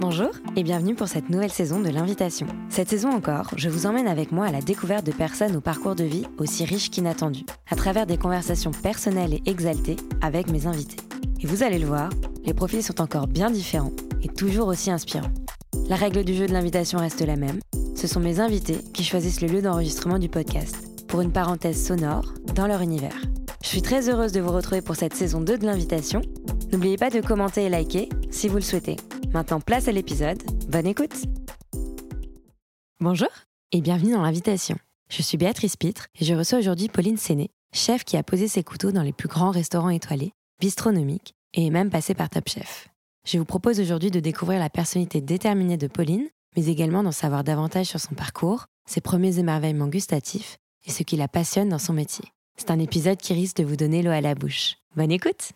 Bonjour et bienvenue pour cette nouvelle saison de l'invitation. Cette saison encore, je vous emmène avec moi à la découverte de personnes au parcours de vie aussi riche qu'inattendu, à travers des conversations personnelles et exaltées avec mes invités. Et vous allez le voir, les profils sont encore bien différents et toujours aussi inspirants. La règle du jeu de l'invitation reste la même, ce sont mes invités qui choisissent le lieu d'enregistrement du podcast, pour une parenthèse sonore dans leur univers. Je suis très heureuse de vous retrouver pour cette saison 2 de l'invitation. N'oubliez pas de commenter et liker si vous le souhaitez. Maintenant, place à l'épisode. Bonne écoute Bonjour et bienvenue dans l'invitation. Je suis Béatrice Pitre et je reçois aujourd'hui Pauline Séné, chef qui a posé ses couteaux dans les plus grands restaurants étoilés, bistronomiques et est même passé par Top Chef. Je vous propose aujourd'hui de découvrir la personnalité déterminée de Pauline, mais également d'en savoir davantage sur son parcours, ses premiers émerveillements gustatifs et ce qui la passionne dans son métier. C'est un épisode qui risque de vous donner l'eau à la bouche. Bonne écoute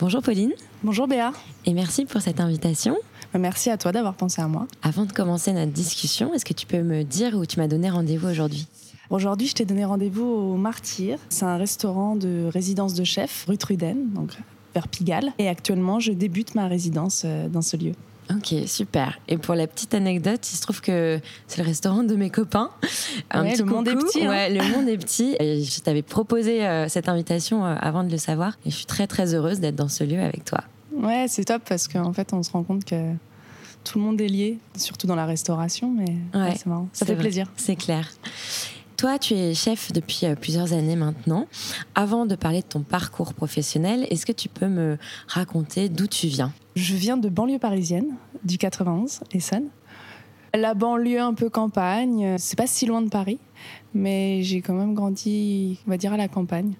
Bonjour Pauline. Bonjour Béa. Et merci pour cette invitation. Merci à toi d'avoir pensé à moi. Avant de commencer notre discussion, est-ce que tu peux me dire où tu m'as donné rendez-vous aujourd'hui? Aujourd'hui, je t'ai donné rendez-vous au Martyr. C'est un restaurant de résidence de chef, rue Truden, donc vers Pigalle. Et actuellement, je débute ma résidence euh, dans ce lieu. Ok, super. Et pour la petite anecdote, il se trouve que c'est le restaurant de mes copains. Un petit le monde est petit. Hein. Ouais, le monde est petit. Et je t'avais proposé euh, cette invitation euh, avant de le savoir. Et je suis très très heureuse d'être dans ce lieu avec toi. Ouais, c'est top parce qu'en fait, on se rend compte que tout le monde est lié, surtout dans la restauration. Mais c'est marrant. Ça fait plaisir. C'est clair. Toi, tu es chef depuis euh, plusieurs années maintenant. Avant de parler de ton parcours professionnel, est-ce que tu peux me raconter d'où tu viens? Je viens de banlieue parisienne, du 91, Essonne. La banlieue un peu campagne, c'est pas si loin de Paris, mais j'ai quand même grandi, on va dire, à la campagne.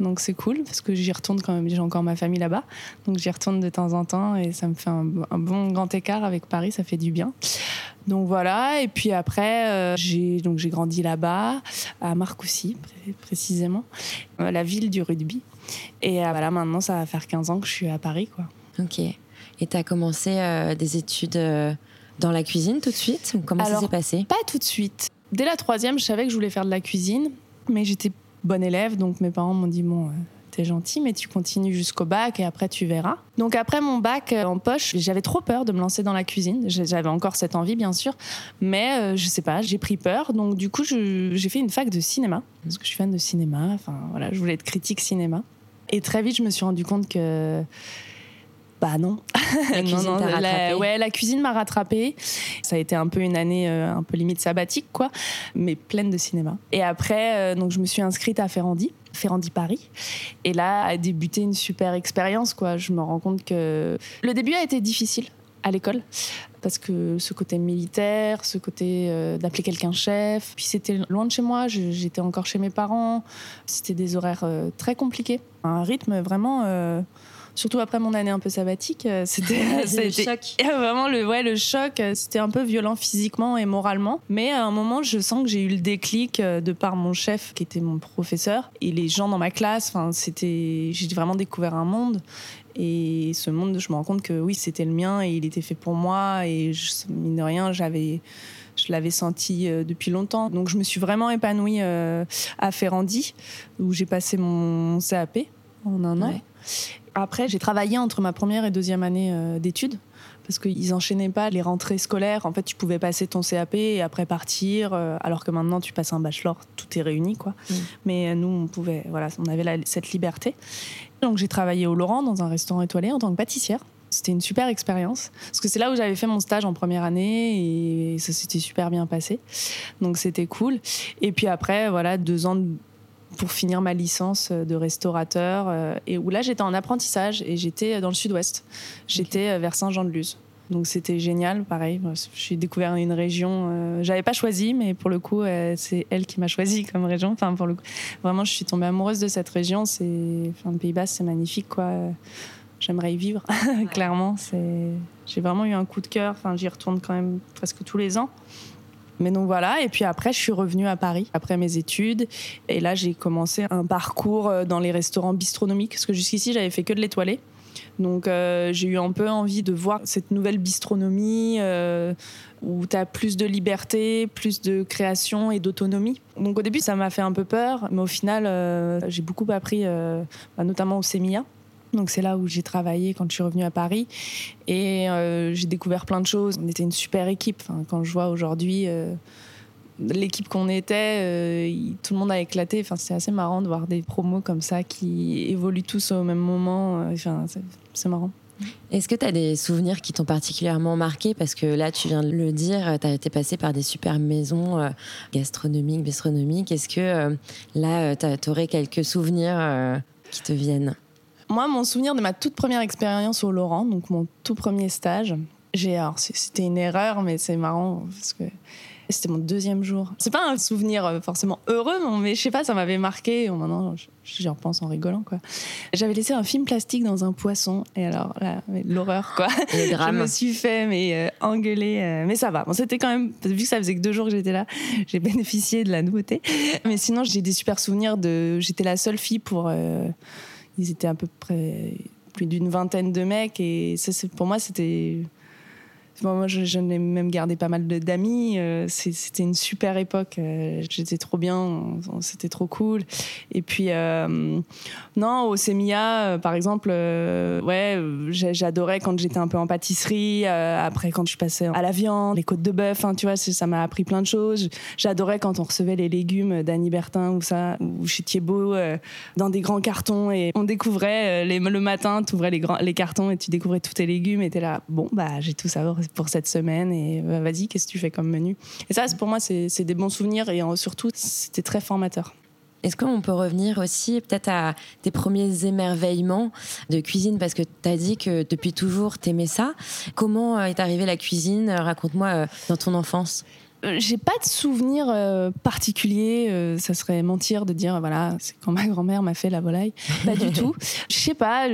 Donc c'est cool parce que j'y retourne quand même, j'ai encore ma famille là-bas. Donc j'y retourne de temps en temps et ça me fait un, bon grand écart avec Paris, ça fait du bien. Donc voilà, et puis après, euh, j'ai donc j'ai grandi là-bas, à Marcoussis précisément, euh, la ville du rugby. Et euh, voilà, maintenant ça va faire 15 ans que je suis à Paris. quoi. Ok. Et tu as commencé des études dans la cuisine tout de suite Comment ça s'est passé? Pas tout de suite. Dès la troisième, je savais que je voulais faire de la cuisine, mais j'étais bonne élève, donc mes parents m'ont dit bon, t'es gentil, mais tu continues jusqu'au bac et après tu verras. Donc après mon bac euh, en poche, j'avais trop peur de me lancer dans la cuisine. J'avais encore cette envie, bien sûr, mais euh, je sais pas, j'ai pris peur. Donc du coup, j'ai fait une fac de cinéma parce que je suis fan de cinéma. Enfin voilà, je voulais être critique cinéma. Et très vite, je me suis rendu compte que bah non. La cuisine non, la, ouais, la cuisine m'a rattrapée. Ça a été un peu une année euh, un peu limite sabbatique, quoi, mais pleine de cinéma. Et après, euh, donc je me suis inscrite à Ferrandi, Ferrandi Paris. Et là a débuté une super expérience, quoi. Je me rends compte que le début a été difficile à l'école parce que ce côté militaire, ce côté euh, d'appeler quelqu'un chef, puis c'était loin de chez moi, j'étais encore chez mes parents, c'était des horaires très compliqués, un rythme vraiment surtout après mon année un peu sabbatique, euh, c'était le choc. Vraiment le ouais le choc, euh, c'était un peu violent physiquement et moralement, mais à un moment je sens que j'ai eu le déclic euh, de par mon chef qui était mon professeur et les gens dans ma classe, enfin c'était j'ai vraiment découvert un monde et ce monde je me rends compte que oui, c'était le mien et il était fait pour moi et je, mine de rien, j'avais je l'avais senti depuis longtemps. Donc je me suis vraiment épanouie à Ferrandi, où j'ai passé mon CAP en un an. Après, j'ai travaillé entre ma première et deuxième année euh, d'études parce qu'ils enchaînaient pas les rentrées scolaires. En fait, tu pouvais passer ton CAP et après partir, euh, alors que maintenant tu passes un bachelor, tout est réuni, quoi. Mm. Mais euh, nous, on pouvait, voilà, on avait cette liberté. Donc j'ai travaillé au Laurent dans un restaurant étoilé en tant que pâtissière. C'était une super expérience parce que c'est là où j'avais fait mon stage en première année et ça s'était super bien passé. Donc c'était cool. Et puis après, voilà, deux ans de pour finir ma licence de restaurateur euh, et où là j'étais en apprentissage et j'étais dans le sud-ouest. J'étais euh, vers Saint-Jean-de-Luz. Donc c'était génial, pareil. J'ai découvert une région, euh, j'avais pas choisi, mais pour le coup, c'est elle qui m'a choisi comme région. Enfin, pour le coup, vraiment, je suis tombée amoureuse de cette région. C'est, enfin, le Pays Bas, c'est magnifique, quoi. J'aimerais y vivre, clairement. C'est, j'ai vraiment eu un coup de cœur. Enfin, j'y retourne quand même presque tous les ans. Mais donc voilà, et puis après, je suis revenue à Paris après mes études. Et là, j'ai commencé un parcours euh, dans les restaurants bistronomiques, parce que jusqu'ici, j'avais fait que de l'étoilé. Donc euh, j'ai eu un peu envie de voir cette nouvelle bistronomie euh, où tu as plus de liberté, plus de création et d'autonomie. Donc au début ça m'a fait un peu peur, mais au final j'ai beaucoup appris, bah, notamment au Semilla Donc c'est là où j'ai travaillé quand je suis revenue à Paris et euh, j'ai découvert plein de choses. On était une super équipe. Quand je vois aujourd'hui euh, l'équipe qu'on était, euh, tout le monde a éclaté. Enfin, c'est assez marrant de voir des promos comme ça qui évoluent tous au même moment. Enfin, c'est marrant. Est-ce que tu as des souvenirs qui t'ont particulièrement marqué? Parce que là, tu viens de le dire, tu as été passé par des super maisons gastronomiques, bistronomiques. Est-ce que là, tu aurais quelques souvenirs qui te viennent? Moi, mon souvenir de ma toute première expérience au Laurent, donc mon tout premier stage, j'ai, alors c'était une erreur, mais c'est marrant parce que c'était mon deuxième jour. C'est pas un souvenir euh, forcément heureux, mais je sais pas, ça m'avait marqué. Maintenant, j'y repense en rigolant, quoi. J'avais laissé un film plastique dans un poisson, et alors là, l'horreur, quoi. je me suis fait mais euh, engueuler, euh, mais ça va. Bon, c'était quand même vu que ça faisait que deux jours que j'étais là, j'ai bénéficié de la nouveauté. Mais sinon, j'ai des super souvenirs de. J'étais la seule fille pour ils étaient à peu près plus d'une vingtaine de mecs et ça, pour moi c'était moi, je, je même gardé pas mal d'amis. Euh, c'était une super époque. Euh, j'étais trop bien. C'était trop cool. Et puis, euh, non, au Semilla, par exemple, ouais, j'adorais quand j'étais un peu en pâtisserie. après, quand je passais à la viande, les côtes de bœuf, hein, tu vois, ça m'a appris plein de choses. J'adorais quand on recevait les légumes d'Annie Bertin ou ça, ou chez Thiebaud, dans des grands cartons. Et on découvrait les, le matin, tu ouvrais les, les cartons et tu découvrais tous tes légumes. Et t'es là, bon, bah, j'ai tout ça pour cette semaine et bah, vas-y, qu'est-ce que tu fais comme menu? Et ça, pour moi, c'est des bons souvenirs et surtout, c'était très formateur. Est-ce qu'on peut revenir aussi peut-être à tes premiers émerveillements de cuisine? Parce que tu as dit que depuis toujours, tu aimais ça. Comment est arrivée la cuisine? Raconte-moi euh, dans ton enfance. Euh, j'ai pas de souvenir euh, particulier. Euh, ça serait mentir de dire voilà, c'est quand ma grand-mère m'a fait la volaille. Pas du tout. Je sais pas.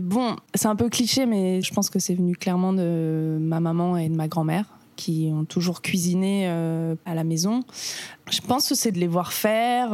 bon, c'est un peu cliché, mais je pense que c'est venu clairement de ma maman et de ma grand-mère qui ont toujours cuisiné à la maison. Je pense que c'est de les voir faire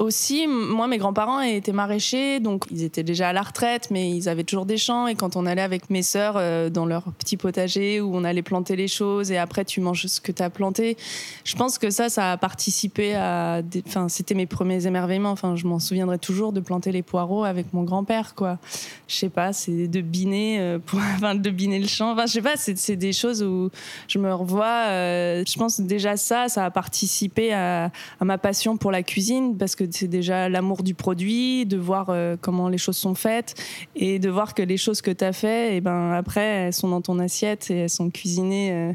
aussi, moi, mes grands-parents étaient maraîchers, donc ils étaient déjà à la retraite, mais ils avaient toujours des champs. Et quand on allait avec mes sœurs euh, dans leur petit potager où on allait planter les choses et après tu manges ce que tu as planté, je pense que ça, ça a participé à. Enfin, c'était mes premiers émerveillements. Enfin, je m'en souviendrai toujours de planter les poireaux avec mon grand-père, quoi. Je sais pas, c'est de biner, euh, pour... enfin, de biner le champ. Enfin, je sais pas, c'est des choses où je me revois. Euh, je pense déjà ça, ça a participé à, à ma passion pour la cuisine parce que c'est déjà l'amour du produit, de voir euh, comment les choses sont faites et de voir que les choses que tu as fait, et eh ben après, elles sont dans ton assiette et elles sont cuisinées euh,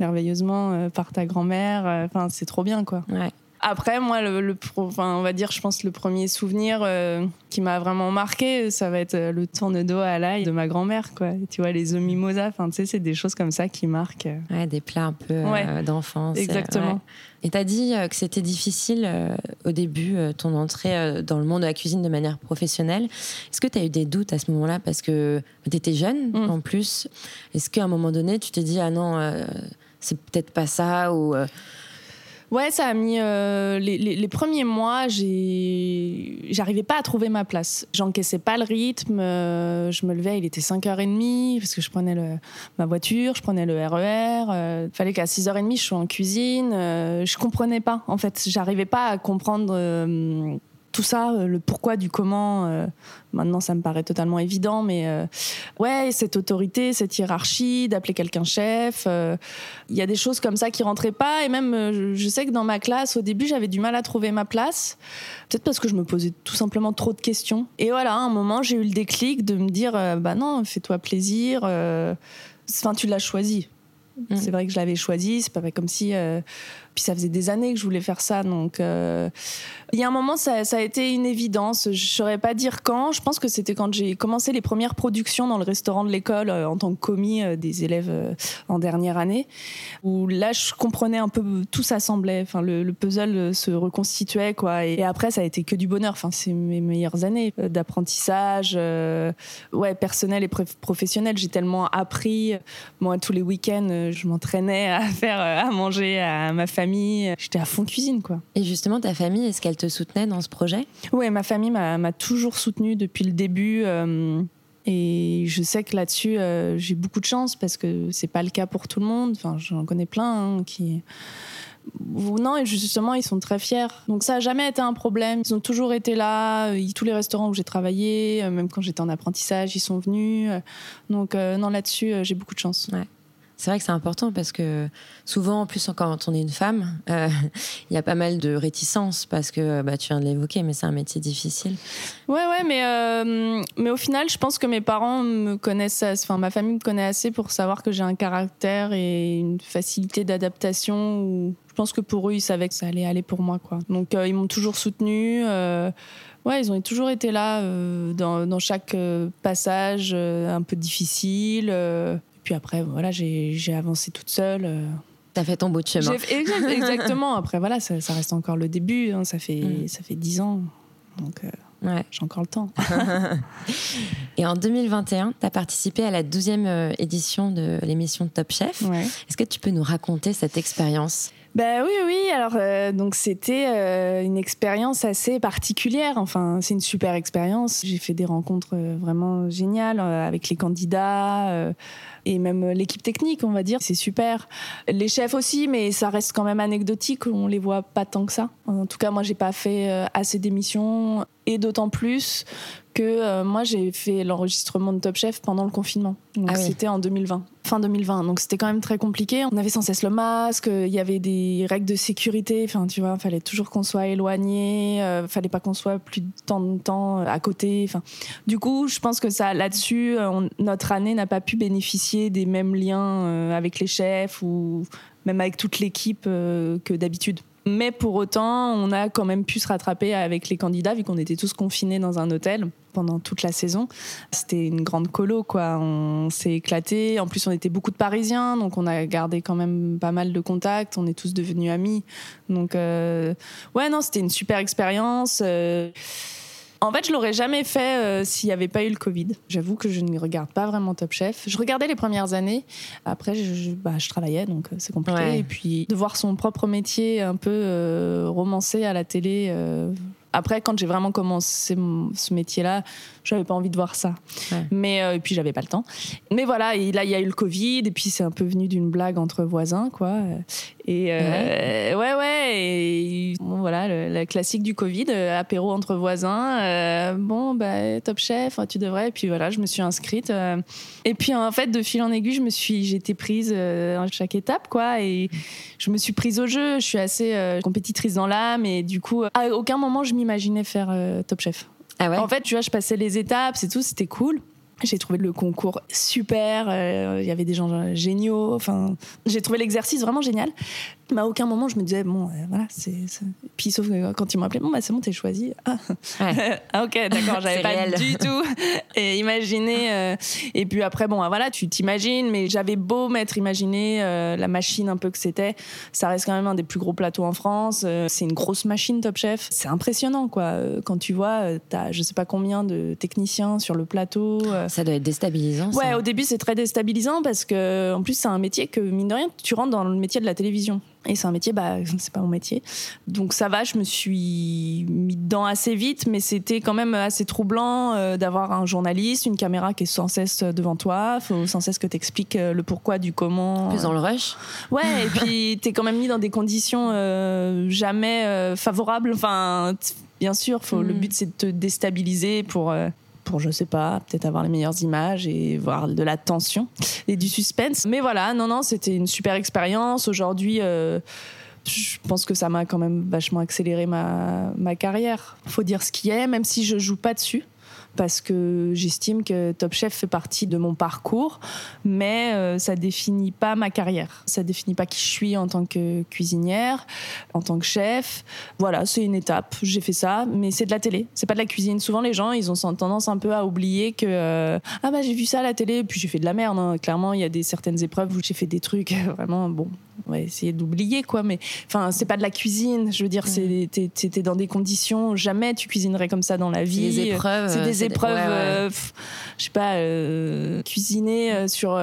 merveilleusement euh, par ta grand-mère. Enfin, c'est trop bien, quoi. Après, moi, le, enfin, on va dire, je pense le premier souvenir euh, qui m'a vraiment marqué, ça va être euh, le tourne-dos à l'ail de ma grand-mère, quoi. Tu vois, les œufs mimosa, enfin, tu sais, c'est des choses comme ça qui marquent. Ouais, des plats un peu euh, d'enfance. Exactement. Et tu as dit que c'était difficile au début, ton entrée dans le monde de la cuisine de manière professionnelle. Est-ce que tu as eu des doutes à ce moment-là? Parce que tu étais jeune mm. en plus. Est-ce qu'à un moment donné, tu t'es dit, ah non, c'est peut-être pas ça ou Ouais, ça a mis euh, les, premiers mois, j'arrivais pas à trouver ma place. J'encaissais pas le rythme. Euh, je me levais, il était 5h30 parce que je prenais le, ma voiture, je prenais le RER. Il euh, fallait qu'à 6h30 je sois en cuisine. je comprenais pas. En fait, j'arrivais pas à comprendre tout ça, euh, le pourquoi du comment, euh, maintenant ça me paraît totalement évident, mais euh, ouais, cette autorité, cette hiérarchie, d'appeler quelqu'un chef, il y a des choses comme ça qui rentraient pas, et même je sais que dans ma classe, au début, j'avais du mal à trouver ma place, peut-être parce que je me posais tout simplement trop de questions. Et voilà, à un moment, j'ai eu le déclic de me dire, bah non, fais-toi plaisir, enfin tu l'as choisi. Mm. C'est vrai que je l'avais choisi, c'est pas comme si puis ça faisait des années que je voulais faire ça. Donc, euh, il y a un moment, ça, a été une évidence. Je saurais pas dire quand. Je pense que c'était quand j'ai commencé les premières productions dans le restaurant de l'école euh, en tant que commis euh, des élèves en dernière année, où là, je comprenais un peu tout s'assemblait. Enfin, le, puzzle se reconstituait, quoi. Et, après, ça a été que du bonheur. Enfin, c'est mes meilleures années d'apprentissage, ouais, personnel et professionnel. J'ai tellement appris. Moi, tous les week-ends, je m'entraînais à faire à manger à ma famille J'étais à fond cuisine, quoi. Et justement, ta famille, est-ce qu'elle te soutenait dans ce projet? Oui, ma famille m'a toujours soutenue depuis le début. Euh, et je sais que là-dessus, euh, j'ai beaucoup de chance parce que c'est pas le cas pour tout le monde. Enfin, j'en connais plein hein, qui non, et justement, ils sont très fiers. Donc ça n'a jamais été un problème. Ils ont toujours été là. Tous les restaurants où j'ai travaillé, même quand j'étais en apprentissage, ils sont venus. Donc non, là-dessus, j'ai beaucoup de chance. Ouais. C'est vrai que c'est important parce que souvent, en plus, quand on est une femme, euh, il y a pas mal de réticences parce que bah, tu viens de l'évoquer, mais c'est un métier difficile. Ouais, ouais, mais, euh, mais au final, je pense que mes parents me connaissent, enfin, ma famille me connaît assez pour savoir que j'ai un caractère et une facilité d'adaptation. Où je pense que pour eux, ils savaient que ça allait aller pour moi, quoi. Donc, euh, ils m'ont toujours soutenu. Ouais, ils ont toujours été là dans, chaque passage un peu difficile. Puis après, voilà, j'ai avancé toute seule. Euh. T'as fait ton bout de chemin. Exactement. Après, voilà, ça, reste encore le début. Hein. Ça fait mm. ça fait dix ans, donc euh, ouais. j'ai encore le temps. Et en 2021, tu as participé à la 12e euh, édition de l'émission Top Chef. Est-ce que tu peux nous raconter cette expérience? Ben oui, oui. Alors, donc c'était une expérience assez particulière. Enfin, c'est une super expérience. J'ai fait des rencontres vraiment géniales avec les candidats et même l'équipe technique, on va dire, c'est super. Les chefs aussi, mais ça reste quand même anecdotique, on les voit pas tant que ça. En tout cas, moi, j'ai pas fait euh, assez d'émissions et d'autant plus que euh, moi j'ai fait l'enregistrement de Top Chef pendant le confinement. Ah c'était en 2020, fin 2020. Donc c'était quand même très compliqué. On avait sans cesse le masque, il y avait des règles de sécurité. Enfin, tu vois, il fallait toujours qu'on soit éloigné, euh, fallait pas qu'on soit plus de temps de temps à côté. Enfin, du coup, je pense que ça là-dessus, notre année n'a pas pu bénéficier des mêmes liens euh, avec les chefs ou même avec toute l'équipe que d'habitude. Mais pour autant, on a quand même pu se rattraper avec les candidats, vu qu'on était tous confinés dans un hôtel pendant toute la saison. C'était une grande colo, quoi. On s'est éclaté. En plus, on était beaucoup de Parisiens, donc on a gardé quand même pas mal de contacts. On est tous devenus amis. Donc, euh, ouais, non, c'était une super expérience. Euh, en fait, je l'aurais jamais fait euh, s'il n'y avait pas eu le Covid. J'avoue que je ne regarde pas vraiment Top Chef. Je regardais les premières années. Après, je, bah, travaillais, donc euh, c'est compliqué. Et puis, de voir son propre métier un peu euh, romancé à la télé après, quand j'ai vraiment commencé ce métier-là, j'avais pas envie de voir ça. Mais euh, et puis j'avais pas le temps. Mais voilà, et là il y a eu le Covid et puis c'est un peu venu d'une blague entre voisins, quoi. Et euh, ouais. ouais, Et bon, voilà, le, classique du Covid, euh, apéro entre voisins. bon, bah Top Chef, tu devrais. Et puis voilà, je me suis inscrite. et puis en fait, de fil en aiguille, je me suis, j'étais prise à chaque étape, quoi. Et je me suis prise au jeu. Je suis assez compétitrice dans l'âme et du coup, à aucun moment je m'y imaginais faire euh, Top Chef. Ah ouais en fait, tu vois, je passais les étapes, c'est tout, c'était cool. J'ai trouvé le concours super, euh, il y avait des gens géniaux, enfin, j'ai trouvé l'exercice vraiment génial. Mais à aucun moment, je me disais, bon, euh, voilà, c'est. Puis sauf que quand ils m'ont appelé, bon, bah, c'est bon, t'es choisi. Ah, ah ok, d'accord, j'avais pas du tout et imaginé. Euh, et puis après, bon, bah, voilà, tu t'imagines, mais j'avais beau m'être imaginé euh, la machine un peu que c'était. Ça reste quand même un des plus gros plateaux en France. c'est une grosse machine, Top Chef. C'est impressionnant, quoi. Quand tu vois, t'as je sais pas combien de techniciens sur le plateau. Ça doit être déstabilisant. Ouais, au début, c'est très déstabilisant parce que, en plus, c'est un métier que, mine de rien, tu rentres dans le métier de la télévision. Et c'est un métier, bah, c'est pas mon métier. Donc ça va, je me suis mis dedans assez vite, mais c'était quand même assez troublant euh, d'avoir un journaliste, une caméra qui est sans cesse devant toi, faut sans cesse que t'expliques euh, le pourquoi du comment. Plus dans le rush. Ouais, et puis t'es quand même mis dans des conditions euh, jamais favorables. Enfin, bien sûr, faut, le mm. but c'est de te déstabiliser pour pour, je sais pas, peut-être avoir les meilleures images et voir de la tension et du suspense. Mais voilà, non, non, c'était une super expérience. Aujourd'hui, euh, je pense que ça m'a quand même vachement accéléré ma, ma carrière. Faut dire ce qui est, même si je joue pas dessus parce que j'estime que Top Chef fait partie de mon parcours, mais euh, ça définit pas ma carrière. Ça définit pas qui je suis en tant que cuisinière, en tant que chef. Voilà, c'est une étape. J'ai fait ça, mais c'est de la télé. C'est pas de la cuisine. Souvent, les gens, ils ont tendance un peu à oublier que euh, ah bah j'ai vu ça à la télé, puis j'ai fait de la merde. Hein. Clairement, il y a des certaines épreuves où j'ai fait des trucs vraiment bon on va essayer d'oublier quoi mais enfin c'est pas de la cuisine je veux dire c'est t'es dans des conditions jamais tu cuisinerais comme ça dans la vie des épreuves c'est des épreuves euh, je sais pas euh, cuisiner euh, sur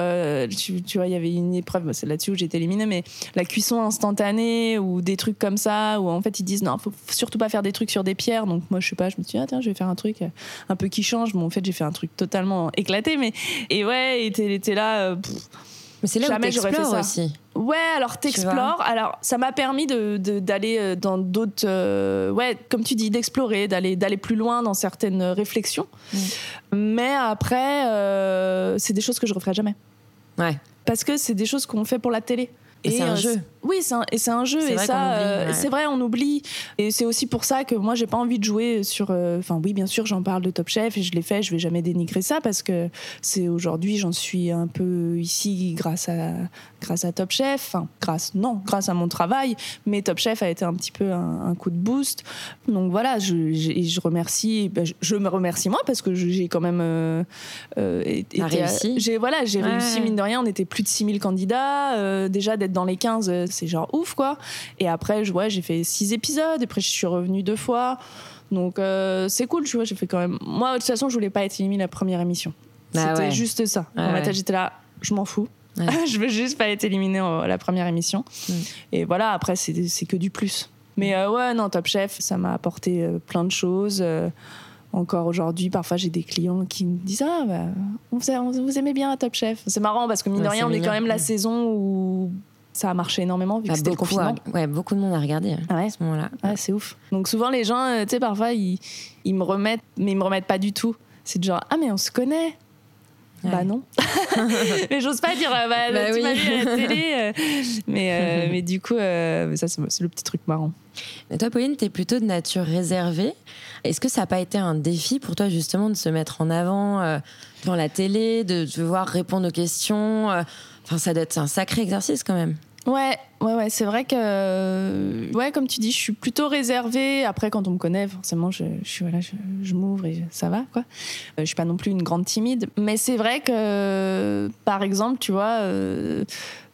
tu, vois il y avait une épreuve c'est là-dessus où j'étais éliminée mais la cuisson instantanée ou des trucs comme ça où en fait ils disent non faut surtout pas faire des trucs sur des pierres. Donc moi je sais pas je me suis dit ah tiens je vais faire un truc un peu qui change. Bon en fait j'ai fait un truc totalement éclaté mais et ouais et t'es là mais c'est là Jamais où t'explores aussi. Ouais, alors t'explores. Alors ça m'a permis de, d'aller euh, dans d'autres, euh, ouais, comme tu dis, d'explorer, d'aller d'aller plus loin dans certaines réflexions. Mm. Mais après, euh, c'est des choses que je referai jamais. Ouais. Parce que c'est des choses qu'on fait pour la télé. Et c'est un jeu. Oui, c'est un, et c'est un jeu. Et ça, euh, c'est vrai, on oublie. Et c'est aussi pour ça que moi, j'ai pas envie de jouer sur. Euh, enfin, oui, bien sûr, j'en parle de Top Chef et je l'ai fait. Je vais jamais dénigrer ça parce que c'est aujourd'hui, j'en suis un peu ici grâce à grâce à Top Chef. Enfin, grâce, non, grâce à mon travail. Mais Top Chef a été un petit peu un, coup de boost. Donc voilà, je, je remercie. Ben, je, me remercie moi parce que j'ai quand même euh, été, réussi. J'ai voilà, j'ai réussi mine de rien. On était plus de 6000 candidats. déjà d'être dans les 15 c'est genre ouf quoi. Et après, ouais, j'ai fait six épisodes, et après je suis revenue deux fois. Donc euh, c'est cool, tu vois, j'ai fait quand même. Moi, de toute façon, je voulais pas être éliminée la première émission. Bah C'était juste ça. Dans ma tête, j'étais là, je m'en fous. je veux juste pas être éliminée la première émission. Mm. Et voilà, après, c'est que du plus. Mais euh, ouais, non, Top Chef, ça m'a apporté euh, plein de choses. encore aujourd'hui, parfois j'ai des clients qui me disent Ah, bah, on, vous, aimez bien Top Chef. C'est marrant parce que mine de rien, on est quand même la saison où ça a marché énormément vu que c'était le confinement. ouais, beaucoup de monde a regardé ah à ce moment-là. Ouais, c'est ouf. Donc souvent les gens, euh, tu sais, parfois ils, ils, me remettent, mais ils me remettent pas du tout. C'est genre ah mais on se connaît. Bah non. mais j'ose pas dire euh, bah, bah, tu m'as vu à la télé. Euh. mais mais du coup ça c'est le petit truc marrant. Mais toi Pauline, tu es plutôt de nature réservée. Est-ce que ça n'a pas été un défi pour toi justement de se mettre en avant dans la télé, de devoir répondre aux questions Ça doit être un sacré exercice quand même. Ouais, ouais, ouais, c'est vrai que, ouais, comme tu dis, je suis plutôt réservée. Après, quand on me connaît, forcément, je, je voilà, je, m'ouvre et ça va, quoi. Euh, je suis pas non plus une grande timide, mais c'est vrai que, par exemple, tu vois, euh,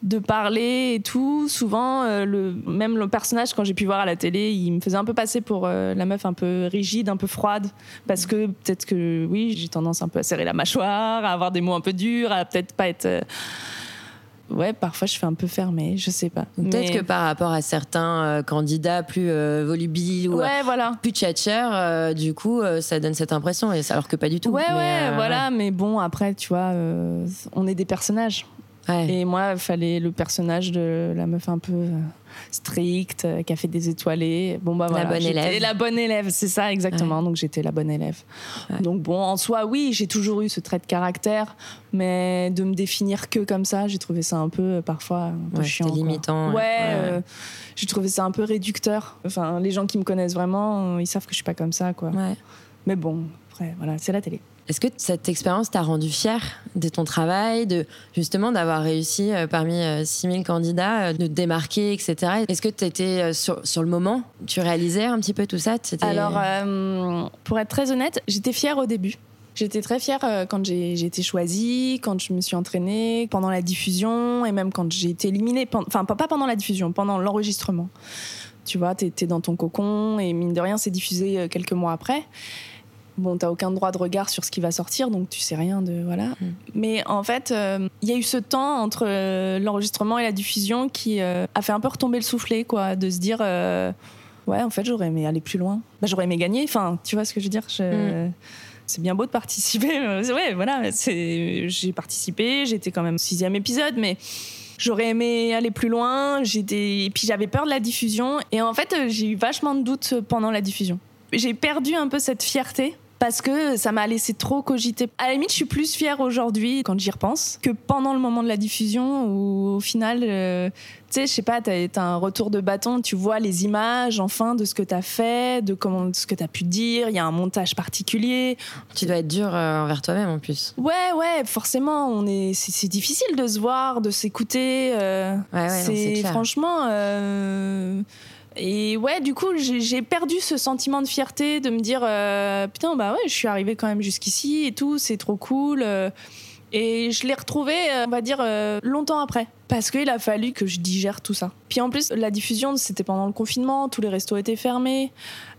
de parler et tout, souvent, euh, le, même le personnage quand j'ai pu voir à la télé, il me faisait un peu passer pour la meuf un peu rigide, un peu froide, parce que peut-être que, oui, j'ai tendance un peu à serrer la mâchoire, à avoir des mots un peu durs, à peut-être pas être ouais, parfois je fais un peu fermé, je sais pas. Peut-être que par rapport à certains euh, candidats plus euh, volubiles ou ouais, voilà. plus tchatchers, euh, du coup, ça donne cette impression, alors que pas du tout. Ouais, ouais, voilà, mais bon, après, tu vois, on est des personnages. Et moi, il fallait le personnage de la meuf un peu euh, stricte, euh, qui a fait des étoilés. Bon, bah la bonne élève. La bonne élève, c'est ça, exactement. Donc j'étais la bonne élève. Donc bon, en soi, oui, j'ai toujours eu ce trait de caractère, mais de me définir que comme ça, j'ai trouvé ça un peu euh, parfois un peu chiant. limitant. Ouais, j'ai trouvé ça un peu réducteur. Enfin, les gens qui me connaissent vraiment, ils savent que je suis pas comme ça, quoi. Mais bon, après, voilà, c'est la télé. Est-ce que cette expérience t'a rendu fier de ton travail, de justement d'avoir réussi euh, parmi 6000 euh, candidats, euh, de te démarquer, etc. Est-ce que tu étais sur, sur, le moment? Tu réalisais un petit peu tout ça? Alors, pour être très honnête, j'étais fière au début. J'étais très fière quand j'ai été choisie, quand je me suis entraînée, pendant la diffusion et même quand j'ai été éliminée. Enfin, pas pendant la diffusion, pendant l'enregistrement. Tu vois, étais dans ton cocon et mine de rien, c'est diffusé quelques mois après bon, t'as aucun droit de regard sur ce qui va sortir, donc tu sais rien de voilà. Mm. Mais en fait, euh, il y a eu ce temps entre euh, l'enregistrement et la diffusion qui euh, a fait un peu retomber le soufflet, quoi, de se dire, ouais, en fait, j'aurais aimé aller plus loin. Bah, j'aurais aimé gagner. Enfin, tu vois ce que je veux dire mm. C'est bien beau de participer. ouais, voilà, j'ai participé. J'étais quand même au sixième épisode, mais j'aurais aimé aller plus loin. J'étais, et puis j'avais peur de la diffusion. Et en fait, j'ai eu vachement de doutes pendant la diffusion. J'ai perdu un peu cette fierté parce que ça m'a laissé trop cogiter. À la limite, je suis plus fière aujourd'hui quand j'y repense que pendant le moment de la diffusion où au final, euh, tu sais, je sais pas, t'as as un retour de bâton, tu vois les images enfin de ce que t'as fait, de comment ce que t'as pu dire. Il y a un montage particulier. Tu dois être dur euh, envers toi-même en plus. Ouais, ouais, forcément, on est, c'est difficile de se voir, de s'écouter. Euh, ouais, ouais, c'est franchement. Et ouais, du coup, j'ai perdu ce sentiment de fierté de me dire euh, putain, bah ouais, je suis arrivée quand même jusqu'ici et tout, c'est trop cool. Euh. Et je l'ai retrouvé, euh, on va dire, longtemps après. Parce qu'il a fallu que je digère tout ça. Puis en plus, la diffusion, c'était pendant le confinement, tous les restos étaient fermés.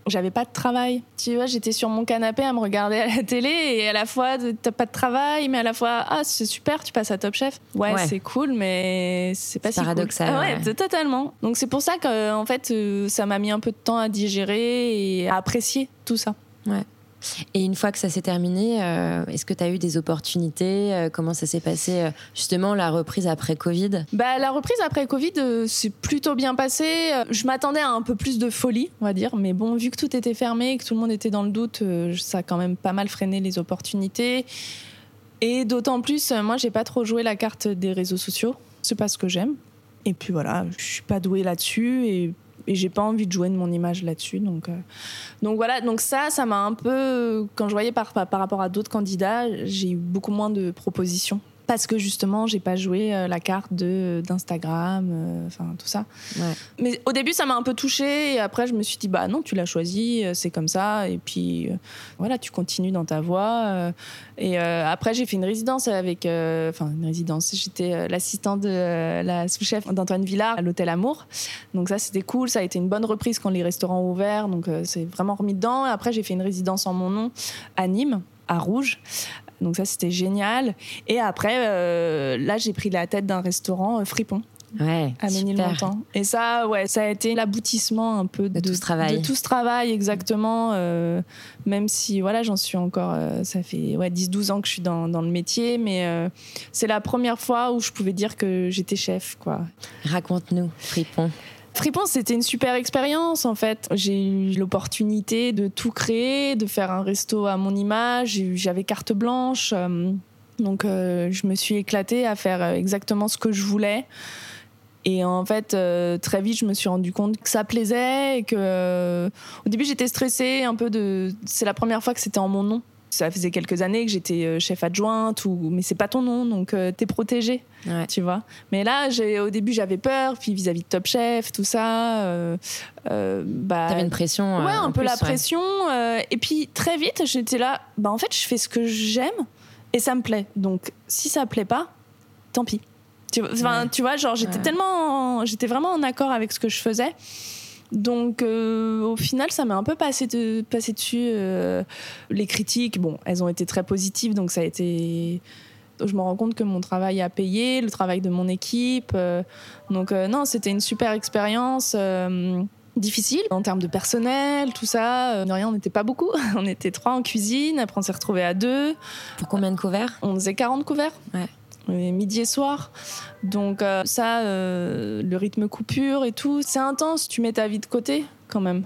J'avais pas de travail. Tu vois, j'étais sur mon canapé à me regarder à la télé et à la fois, t'as pas de travail, mais à la fois, ah, c'est super, tu passes à Top Chef. Ouais, c'est cool, mais c'est pas si paradoxal. Ah ouais, totalement. Donc c'est pour ça que, en fait, euh, ça m'a mis un peu de temps à digérer et à apprécier tout ça. Ouais. Et une fois que ça s'est terminé, euh, est-ce que tu as eu des opportunités euh, Comment ça s'est passé euh, justement la reprise après Covid? Bah, La reprise après Covid, c'est plutôt bien passé. Je m'attendais à un peu plus de folie, on va dire. Mais bon, vu que tout était fermé, que tout le monde était dans le doute, ça a quand même pas mal freiné les opportunités. Et d'autant plus, moi, j'ai pas trop joué la carte des réseaux sociaux. C'est pas ce que j'aime. Et puis voilà, je suis pas douée là-dessus. Et et j'ai pas envie de jouer de mon image là-dessus. Donc, euh, donc voilà, donc ça, ça m'a un peu, quand je voyais par rapport à d'autres candidats, j'ai eu beaucoup moins de propositions parce que justement j'ai pas joué euh, la carte de d'Instagram euh, enfin tout ça. Mais au début ça m'a un peu touché et après je me suis dit bah non tu l'as choisi euh, c'est comme ça et puis voilà tu continues dans ta voie et après j'ai fait une résidence avec enfin une résidence j'étais l'assistante de la sous-chef d'Antoine Villard à l'hôtel Amour. Donc ça c'était cool ça a été une bonne reprise quand les restaurants ont ouvert donc c'est vraiment remis dedans. Et après j'ai fait une résidence en mon nom à Nîmes à Rouge donc ça, c'était génial. Et après, euh, là, j'ai pris la tête d'un restaurant euh, fripon. Ouais, à Ménilmontant. Et ça, ouais, ça a été l'aboutissement un peu de, tout ce travail. De tout ce travail, exactement. Euh, même si, voilà, j'en suis encore. ça fait ouais, 10-12 ans que je suis dans, dans le métier, mais c'est la première fois où je pouvais dire que j'étais chef, quoi. Raconte-nous, Fripon. Fripon, c'était une super expérience en fait. J'ai eu l'opportunité de tout créer, de faire un resto à mon image. J'avais carte blanche. Euh, donc euh, je me suis éclatée à faire exactement ce que je voulais. Et en fait, euh, très vite, je me suis rendu compte que ça plaisait et que. au début, j'étais stressée un peu de. C'est la première fois que c'était en mon nom. Ça faisait quelques années que j'étais euh, chef adjointe, ou... mais c'est pas ton nom, donc euh, t'es protégée, tu vois. Mais là, au début, j'avais peur, puis vis-à-vis de Top Chef, tout ça. Euh, bah, T'avais une pression. Ouais, un peu la pression. et puis très vite, j'étais là, bah en fait, je fais ce que j'aime et ça me plaît. Donc si ça plaît pas, tant pis. Tu, tu vois, genre j'étais tellement, j'étais vraiment en accord avec ce que je faisais donc euh, au final, ça m'a un peu passé, de, passé dessus. Euh, les critiques, bon, elles ont été très positives, donc ça a été... Je me rends compte que mon travail a payé, le travail de mon équipe. Euh, donc non, c'était une super expérience. difficile en termes de personnel, tout ça. rien, on n'était pas beaucoup. On était trois en cuisine. Après, on s'est retrouvés à deux. Pour combien de couverts? On faisait 40 couverts. Ouais midi et soir. Donc euh, ça, euh, le rythme coupure et tout, c'est intense. Tu mets ta vie de côté quand même.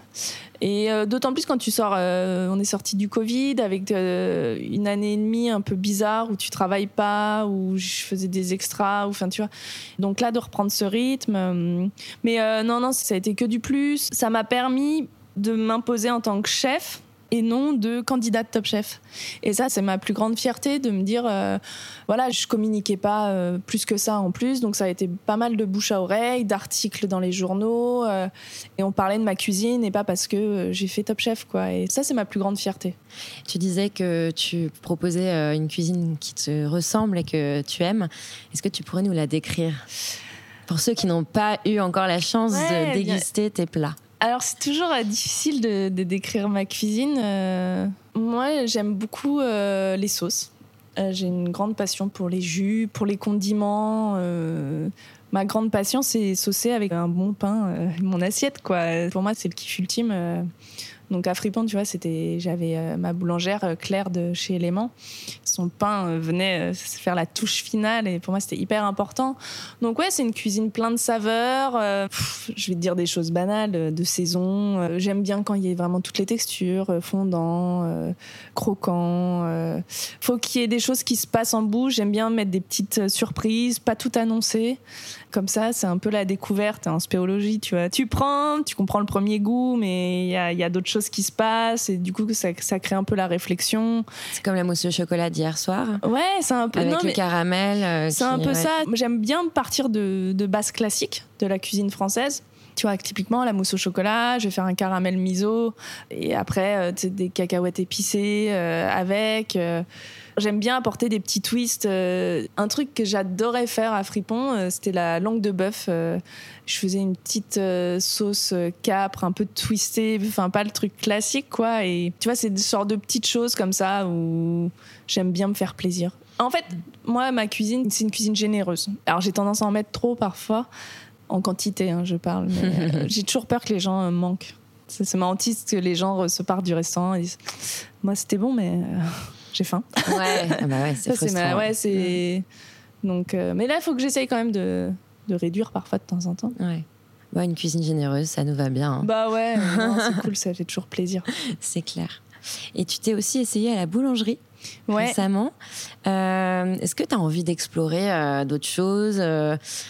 Et euh, d'autant plus quand tu sors, on est sorti du Covid avec une année et demie un peu bizarre où tu travailles pas, où je faisais des extras, enfin tu vois. Donc là de reprendre ce rythme, mais non non, ça a été que du plus. Ça m'a permis de m'imposer en tant que chef et non de candidate Top Chef. Et ça, c'est ma plus grande fierté de me dire, euh, voilà, je communiquais pas euh, plus que ça en plus, donc ça a été pas mal de bouche à oreille, d'articles dans les journaux, euh, et on parlait de ma cuisine et pas parce que j'ai fait Top Chef, quoi. Et ça, c'est ma plus grande fierté. Tu disais que tu proposais une cuisine qui te ressemble et que tu aimes. Est-ce que tu pourrais nous la décrire? Pour ceux qui n'ont pas eu encore la chance de déguster tes plats alors, c'est toujours euh, difficile de, décrire ma cuisine. Euh, moi, j'aime beaucoup euh, les sauces. J'ai une grande passion pour les jus, pour les condiments. ma grande passion, c'est saucer avec un bon pain, mon assiette, quoi. Pour moi, c'est le kiff ultime. Donc à Fripon, tu vois, c'était, j'avais euh, ma boulangère euh, Claire de chez Élément. Son pain euh, venait faire la touche finale et pour moi c'était hyper important. Donc ouais, c'est une cuisine plein de saveurs. je vais te dire des choses banales de saison. J'aime bien quand il y a vraiment toutes les textures, fondant, croquant. Faut qu'il y ait des choses qui se passent en bouche. J'aime bien mettre des petites surprises, pas tout annoncer comme ça, c'est un peu la découverte en spéologie, tu vois. Tu prends, tu comprends le premier goût, mais il y a, d'autres choses qui se passent et du coup, ça, ça crée un peu la réflexion. C'est comme la mousse au chocolat d'hier soir. Ouais, c'est un peu. Avec le caramel. Euh, c'est un peu ça. J'aime bien partir de, de base classique de la cuisine française. Tu vois, typiquement, la mousse au chocolat, je vais faire un caramel miso et après, euh, des cacahuètes épicées euh, avec. J'aime bien apporter des petits twists. Euh, un truc que j'adorais faire à Fripon, euh, c'était la langue de bœuf. Euh, je faisais une petite sauce capre, un peu twistée, enfin pas le truc classique, quoi. Et tu vois, c'est des sortes de petites choses comme ça où j'aime bien me faire plaisir. En fait, moi, ma cuisine, c'est une cuisine généreuse. Alors j'ai tendance à en mettre trop parfois, en quantité, hein, je parle. Mais j'ai toujours peur que les gens manquent. Ça, ça m'antiste que les gens se partent du restaurant et disent Moi, c'était bon, mais j'ai faim. Ouais, ah bah ouais, c'est c'est ma- frustrant. ouais, c'est. Donc, euh, mais là, il faut que j'essaye quand même de, de réduire parfois de temps en temps. Ouais. Ouais, une cuisine généreuse, ça nous va bien. hein. Bah ouais, c'est cool, ça fait toujours plaisir. C'est clair. Et tu t'es aussi essayé à la boulangerie Ouais. récemment. Euh, Est-ce que tu as envie d'explorer euh, d'autres choses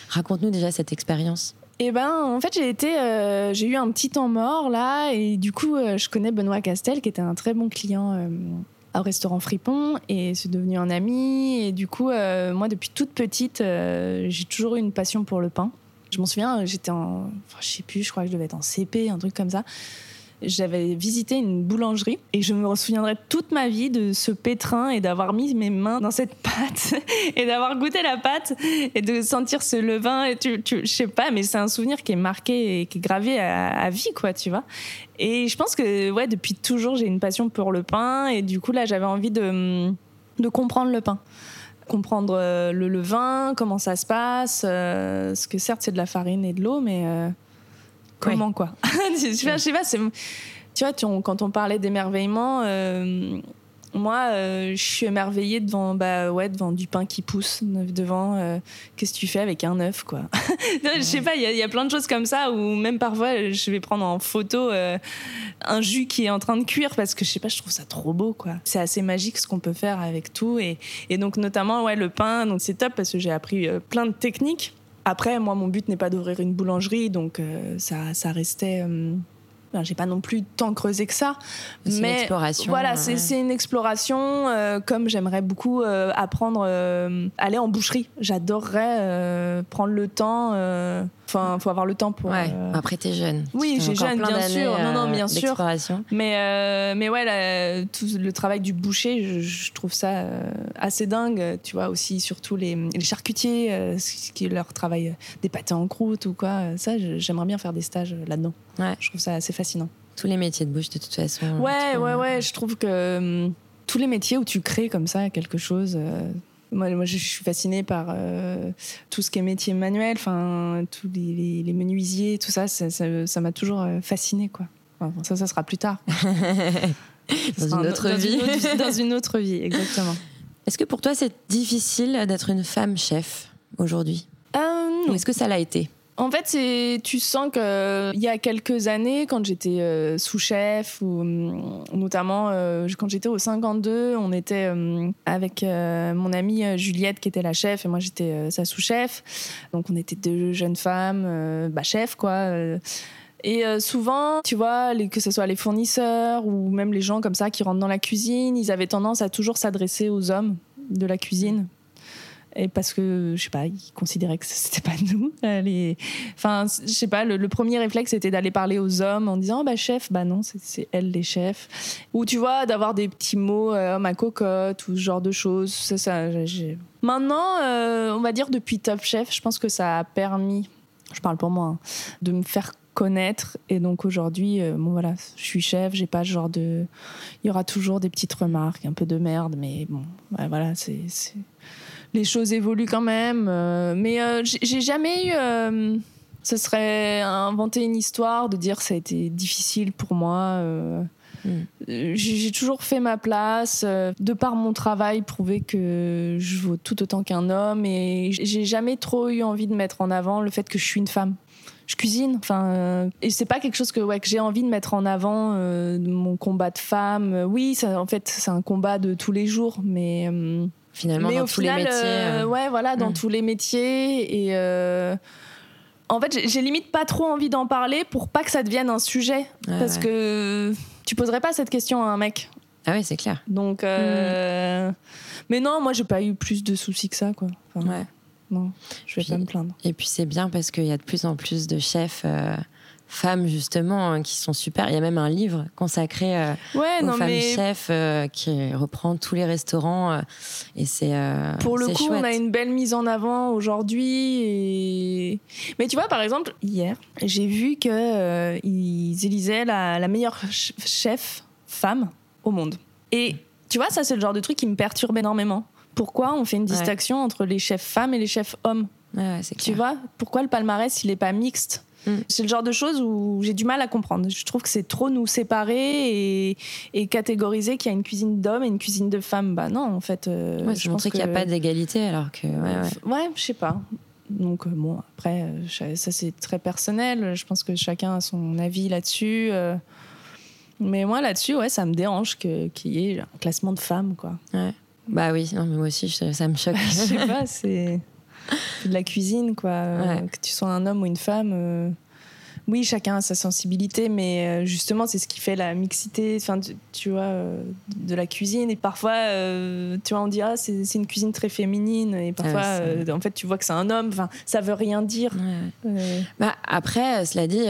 Raconte-nous déjà cette expérience. Et ben, en fait, j'ai été, euh, j'ai eu un petit temps mort là, et du coup, euh, je connais Benoît Castel, qui était un très bon client au restaurant Fripon, et c'est devenu un ami. Et du coup, euh, moi, depuis toute petite, euh, j'ai toujours eu une passion pour le pain. Je m'en souviens, j'étais en, enfin, je sais plus, je crois que je devais être en CP, un truc comme ça. J'avais visité une boulangerie et je me souviendrai toute ma vie de ce pétrin et d'avoir mis mes mains dans cette pâte et d'avoir goûté la pâte et de sentir ce levain. Et tu, je sais pas, mais c'est un souvenir qui est marqué et qui est gravé à, vie, quoi, tu vois. Et je pense que, ouais, depuis toujours, j'ai une passion pour le pain et du coup, là, j'avais envie de, de comprendre le pain. Comprendre euh, le levain, comment ça se passe, euh, parce que certes, c'est de la farine et de l'eau, mais euh, comment, quoi je, sais pas, je sais pas, c'est- tu vois, tu- on- quand on parlait d'émerveillement, euh, moi, euh, je suis émerveillée devant, bah, ouais, devant du pain qui pousse, devant euh, qu'est-ce que tu fais avec un œuf, quoi. Non, Je sais pas, il y, a- il y a plein de choses comme ça où même parfois je vais prendre en photo un jus qui est en train de cuire parce que je sais pas, je trouve ça trop beau, quoi. C'est assez magique ce qu'on peut faire avec tout et, et donc notamment ouais le pain, donc c'est top parce que j'ai appris plein de techniques. Après, moi, mon but n'est pas d'ouvrir une boulangerie, donc euh, ça, ça restait. Ben, j'ai pas non plus tant creusé que ça. C'est une exploration, Voilà, euh, c'est une exploration. euh, comme j'aimerais beaucoup euh, apprendre, euh, aller en boucherie. J'adorerais prendre le temps. Enfin, faut avoir le temps pour. Ouais. Après, t'es jeune. Oui, j'ai jeune, plein bien sûr. Non, non, bien sûr. mais, mais ouais, là, tout le travail du boucher, je, je trouve ça assez dingue. Tu vois, aussi, surtout les, les charcutiers, ce qui leur travail des pâtés en croûte ou quoi. Ça, j'aimerais bien faire des stages là-dedans. Ouais. Je trouve ça assez fascinant. Tous les métiers de bouche, de toute façon. Ouais, ouais, ouais. Je trouve que hum, tous les métiers où tu crées comme ça quelque chose. euh, moi, moi, je suis fascinée par euh, tout ce qui est métier manuel, enfin, tous les, les- les menuisiers, tout ça. Ça ça- ça m'a toujours euh, fascinée, quoi. Enfin, ça, ça sera plus tard. Dans Enfin, une autre dans vie. Une autre, dans une autre vie, exactement. Est-ce que pour toi, c'est difficile d'être une femme chef aujourd'hui? Euh, Ou est-ce que ça l'a été? En fait, tu sens que il y a quelques années, quand j'étais euh, sous-chef ou hum, notamment euh, quand j'étais au 52, on était hum, avec euh, mon amie euh, Juliette qui était la chef et moi j'étais euh, sa sous-chef. Donc on était deux jeunes femmes, euh, bah chef quoi. euh. Et euh, souvent, tu vois, que ce soit les fournisseurs ou même les gens comme ça qui rentrent dans la cuisine, ils avaient tendance à toujours s'adresser aux hommes de la cuisine. Et parce que, je sais pas, ils considéraient que c'était pas nous. les- Enfin, je sais pas, le, premier réflexe c'était d'aller parler aux hommes en disant, bah chef, bah non, c'est- elles les chefs. Ou tu vois, d'avoir des petits mots, euh, à cocotte ou ce genre de choses. Ça, ça, Maintenant, euh, on va dire depuis Top Chef, je pense que ça a permis, je parle pour moi, hein, de me faire connaître et donc aujourd'hui euh, bon voilà je suis chef j'ai pas ce genre de il y aura toujours des petites remarques un peu de merde mais bon ouais, voilà c'est- les choses évoluent quand même. euh, mais euh, j'ai jamais eu. euh, ce serait inventer une histoire de dire ça a été difficile pour moi. euh, Mm. euh, J'ai toujours fait ma place, de par mon travail, prouver que je vaux tout autant qu'un homme. Et j'ai jamais trop eu envie de mettre en avant le fait que je suis une femme. Je cuisine, enfin, euh, et c'est pas quelque chose que, ouais, que j'ai envie de mettre en avant. euh, mon combat de femme, oui, ça, en fait, c'est un combat de tous les jours, mais. euh, Finalement, mais dans au tous final, les métiers. euh, euh, ouais, voilà, dans Mm. tous les métiers. Et euh, en fait, j'ai- limite pas trop envie d'en parler pour pas que ça devienne un sujet. parce ouais. que tu poserais pas cette question à un mec. Ah oui, c'est clair. Donc, euh, mais non, moi, j'ai pas eu plus de soucis que ça, quoi. Enfin, Ouais. Non, je vais Puis- pas me plaindre. Et puis c'est bien parce qu'il y a de plus en plus de chefs euh, femmes justement hein, qui sont super. Il y a même un livre consacré euh, Ouais, aux non, femmes mais chefs euh, qui reprend tous les restaurants euh, et c'est euh, Pour le coup, chouette. on a une belle mise en avant aujourd'hui. Et... Mais tu vois, par exemple, hier, j'ai vu que ils élisaient la, la meilleure ch- chef femme au monde. Et tu vois, ça, c'est le genre de truc qui me perturbe énormément. Pourquoi on fait une distinction entre les chefs femmes et les chefs hommes? Ouais, Tu vois Pourquoi le palmarès, il est pas mixte Mm. C'est le genre de choses où j'ai du mal à comprendre. Je trouve que c'est trop nous séparer et, et catégoriser qu'il y a une cuisine d'hommes et une cuisine de femmes. Bah non, en fait. Euh, ouais, je montrer qu'il n'y a pas d'égalité alors que. Ouais, je sais pas. Donc, euh, bon, après, euh, ça c'est très personnel. Je pense que chacun a son avis là-dessus. Mais moi, là-dessus, ouais, ça me dérange qu'il y ait un classement de femmes, quoi. Bah oui, non, mais moi aussi, ça me choque. je sais pas, c'est de la cuisine, quoi. Que tu sois un homme ou une femme oui, chacun a sa sensibilité, mais euh, justement, c'est ce qui fait la mixité, enfin, tu, vois, euh, de la cuisine. Et parfois, euh, tu vois, on dit, ah, c'est une cuisine très féminine. Et parfois, ah en fait, tu vois que c'est un homme. Enfin, ça veut rien dire. Bah, après, cela dit,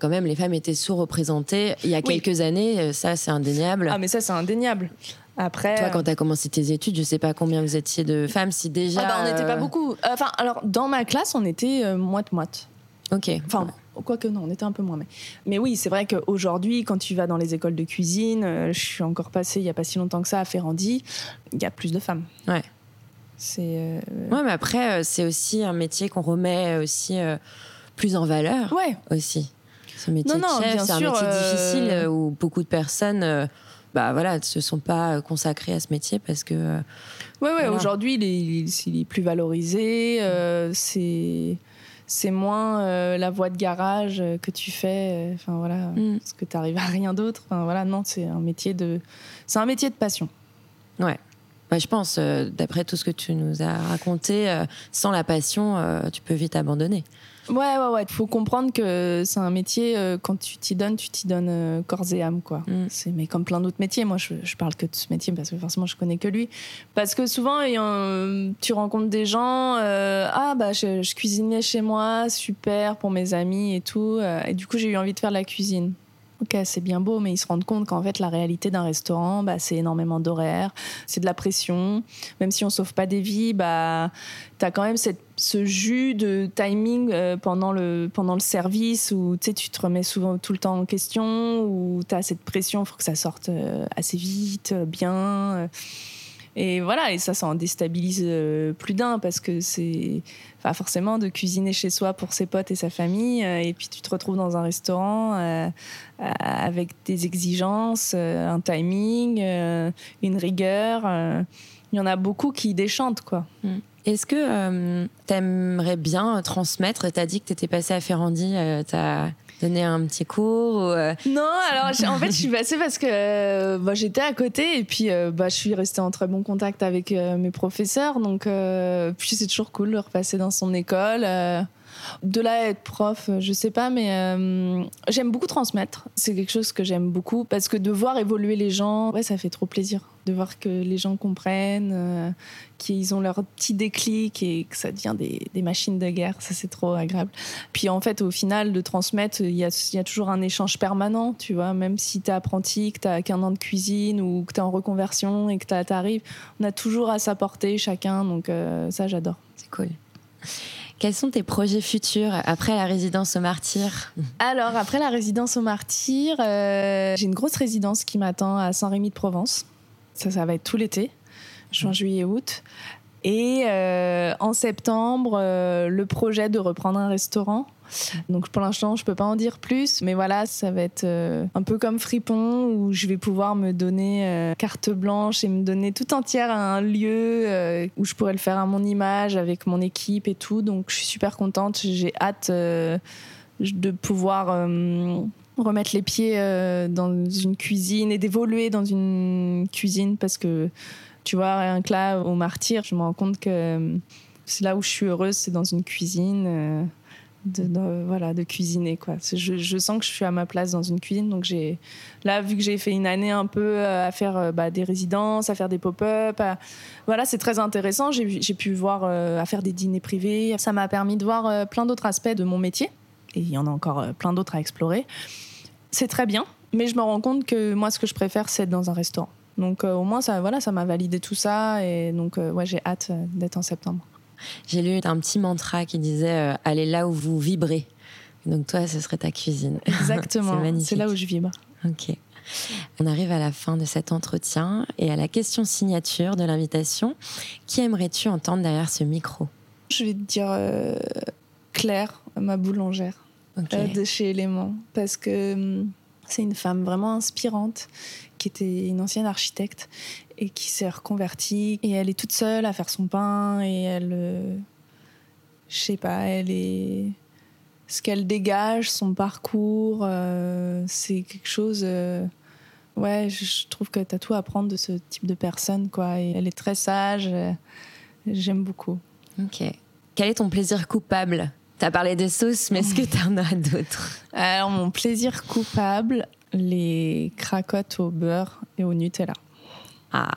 quand même, les femmes étaient sous-représentées. Il y a quelques années, ça, c'est indéniable. Ah, mais ça, c'est indéniable. Après, Toi, quand tu as commencé tes études, je sais pas combien vous étiez de femmes, si déjà. Ah bah, on n'était pas beaucoup. Enfin, alors, dans ma classe, on était moite-moite. Ok. Enfin, Quoique non, on était un peu moins. Mais, mais oui, c'est vrai qu'aujourd'hui, quand tu vas dans les écoles de cuisine, euh, je suis encore passée il n'y a pas si longtemps que ça à Ferrandi, il y a plus de femmes. Ouais. C'est. Euh, ouais, mais après, euh, c'est aussi un métier qu'on remet aussi plus en valeur. Ouais. Aussi. Ce métier de chef, c'est un métier difficile où beaucoup de personnes. Bah voilà, ne se sont pas consacrées à ce métier parce que. ouais, ouais, aujourd'hui, il, il, est plus valorisé. c'est c'est moins euh, la voie de garage euh, que tu fais, euh, enfin voilà, mm. parce que tu arrives à rien d'autre. Enfin voilà, non, c'est un métier de, c'est un métier de passion. Ouais. Bah, je pense, d'après tout ce que tu nous as raconté, sans la passion, tu peux vite abandonner. Ouais, ouais, ouais. Il faut comprendre que c'est un métier, euh, quand tu t'y donnes, tu t'y donnes euh, corps et âme, quoi. Mm. C'est, mais comme plein d'autres métiers, moi, je, je, parle que de ce métier parce que forcément, je connais que lui. Parce que souvent, tu rencontres des gens, euh, ah, bah, je, je, cuisinais chez moi, super, pour mes amis et tout. et du coup, j'ai eu envie de faire de la cuisine ok, c'est bien beau, mais ils se rendent compte qu'en fait, la réalité d'un restaurant, bah, c'est énormément d'horaires, c'est de la pression. Même si on sauve pas des vies, bah, tu as quand même cette, ce jus de timing euh, pendant, le, pendant le service où tu te remets souvent tout le temps en question, où tu as cette pression, il faut que ça sorte euh, assez vite, euh, bien. Et voilà, et ça, ça en déstabilise euh, plus d'un parce que c'est forcément de cuisiner chez soi pour ses potes et sa famille. Euh, et puis tu te retrouves dans un restaurant euh, avec des exigences, un timing, une rigueur. Il y en a beaucoup qui déchantent, quoi. Mm. Est-ce que tu aimerais bien transmettre Tu as dit que tu étais passé à Ferrandi, tu as donner un petit cours euh? Non, alors en fait, je suis passée parce que euh, bah, j'étais à côté et puis euh, bah, je suis restée en très bon contact avec mes professeurs. Donc, puis c'est toujours cool de repasser dans son école. De là être prof, je sais pas, mais j'aime beaucoup transmettre. C'est quelque chose que j'aime beaucoup parce que de voir évoluer les gens, ouais, ça fait trop plaisir de voir que les gens comprennent, euh, qu'ils ont leur petit déclic et que ça devient des, machines de guerre. Ça, c'est trop agréable. Puis en fait, au final, de transmettre, il y a, toujours un échange permanent, tu vois. Même si tu es apprenti, que tu as qu'un an de cuisine ou que tu es en reconversion et que tu arrives, on a toujours à s'apporter chacun. Donc euh, ça, j'adore. C'est cool. Quels sont tes projets futurs après la résidence au Martyr Alors, après la résidence au Martyr, euh, j'ai une grosse résidence qui m'attend à Saint-Rémy-de-Provence. Ça, ça va être tout l'été, juin, mmh. juillet, août. Et euh, en septembre, euh, le projet de reprendre un restaurant. Donc pour l'instant, je peux pas en dire plus, mais voilà, ça va être euh, un peu comme Fripon où je vais pouvoir me donner carte blanche et me donner tout entière à un lieu où je pourrais le faire à mon image avec mon équipe et tout. Donc je suis super contente. J'ai hâte de pouvoir remettre les pieds euh, dans une cuisine et d'évoluer dans une cuisine parce que tu vois rien que là au martyr je me rends compte que euh, c'est là où je suis heureuse c'est dans une cuisine euh, de, voilà de cuisiner quoi. Je, sens que je suis à ma place dans une cuisine donc j'ai là vu que j'ai fait une année un peu à faire bah, des résidences à faire des pop-up voilà c'est très intéressant. J'ai pu voir à faire des dîners privés. Ça m'a permis de voir plein d'autres aspects de mon métier. Et il y en a encore plein d'autres à explorer. C'est très bien, mais je me rends compte que moi, ce que je préfère, c'est être dans un restaurant. Donc euh, au moins, ça, voilà, ça m'a validé tout ça, et donc euh, ouais, j'ai hâte euh, d'être en septembre. J'ai lu un petit mantra qui disait allez là où vous vibrez. Donc toi, ce serait ta cuisine. Exactement. c'est là où je vibre. Ok. On arrive à la fin de cet entretien et à la question signature de l'invitation. Qui aimerais-tu entendre derrière ce micro? Je vais te dire Claire, ma boulangère. euh, de chez Elément. Parce que hum, c'est une femme vraiment inspirante qui était une ancienne architecte et qui s'est reconvertie. Et elle est toute seule à faire son pain et elle. Euh, je sais pas, elle est. Ce qu'elle dégage, son parcours, euh, c'est quelque chose. ouais, je trouve que tu as tout à apprendre de ce type de personne, quoi. Et elle est très sage. J'aime beaucoup. Ok. Quel est ton plaisir coupable? Tu as parlé des sauces, mais est-ce que tu en as d'autres? Alors, mon plaisir coupable, les cracottes au beurre et au Nutella. Ah,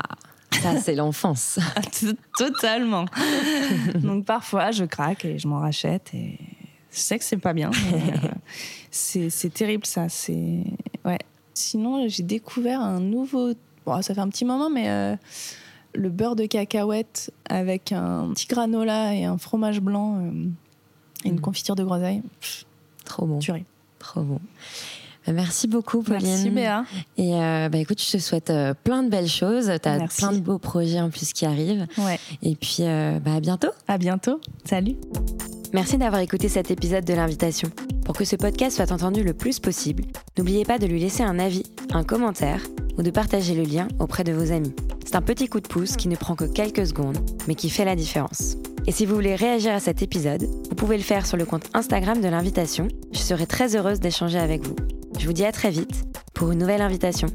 ça, c'est l'enfance. Totalement. Donc, parfois, je craque et je m'en rachète et je sais que c'est pas bien. Euh, c'est terrible, ça. C'est. Ouais. Sinon, j'ai découvert un nouveau. Bon, ça fait un petit moment, mais. Euh, le beurre de cacahuète avec un petit granola et un fromage blanc euh, et une mm. confiture de groseille. Trop bon. Tuerie. Trop bon. Bah, merci beaucoup, Pauline. Merci, Béa. Et euh, bah, écoute, je te souhaite euh, plein de belles choses. Tu as plein de beaux projets en plus qui arrivent. Ouais. Et puis, bah, à bientôt. À bientôt. Salut. Merci d'avoir écouté cet épisode de l'invitation. Pour que ce podcast soit entendu le plus possible, n'oubliez pas de lui laisser un avis, un commentaire ou de partager le lien auprès de vos amis. C'est un petit coup de pouce qui ne prend que quelques secondes, mais qui fait la différence. Et si vous voulez réagir à cet épisode, vous pouvez le faire sur le compte Instagram de l'invitation. Je serai très heureuse d'échanger avec vous. Je vous dis à très vite pour une nouvelle invitation.